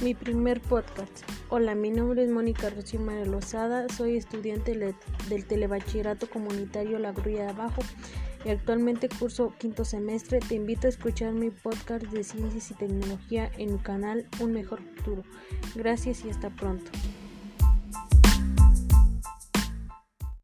Mi primer podcast. Hola, mi nombre es Mónica Rocío Lozada, soy estudiante del Telebachillerato Comunitario La Grulla de Abajo y actualmente curso quinto semestre. Te invito a escuchar mi podcast de ciencias y tecnología en mi canal Un Mejor Futuro. Gracias y hasta pronto.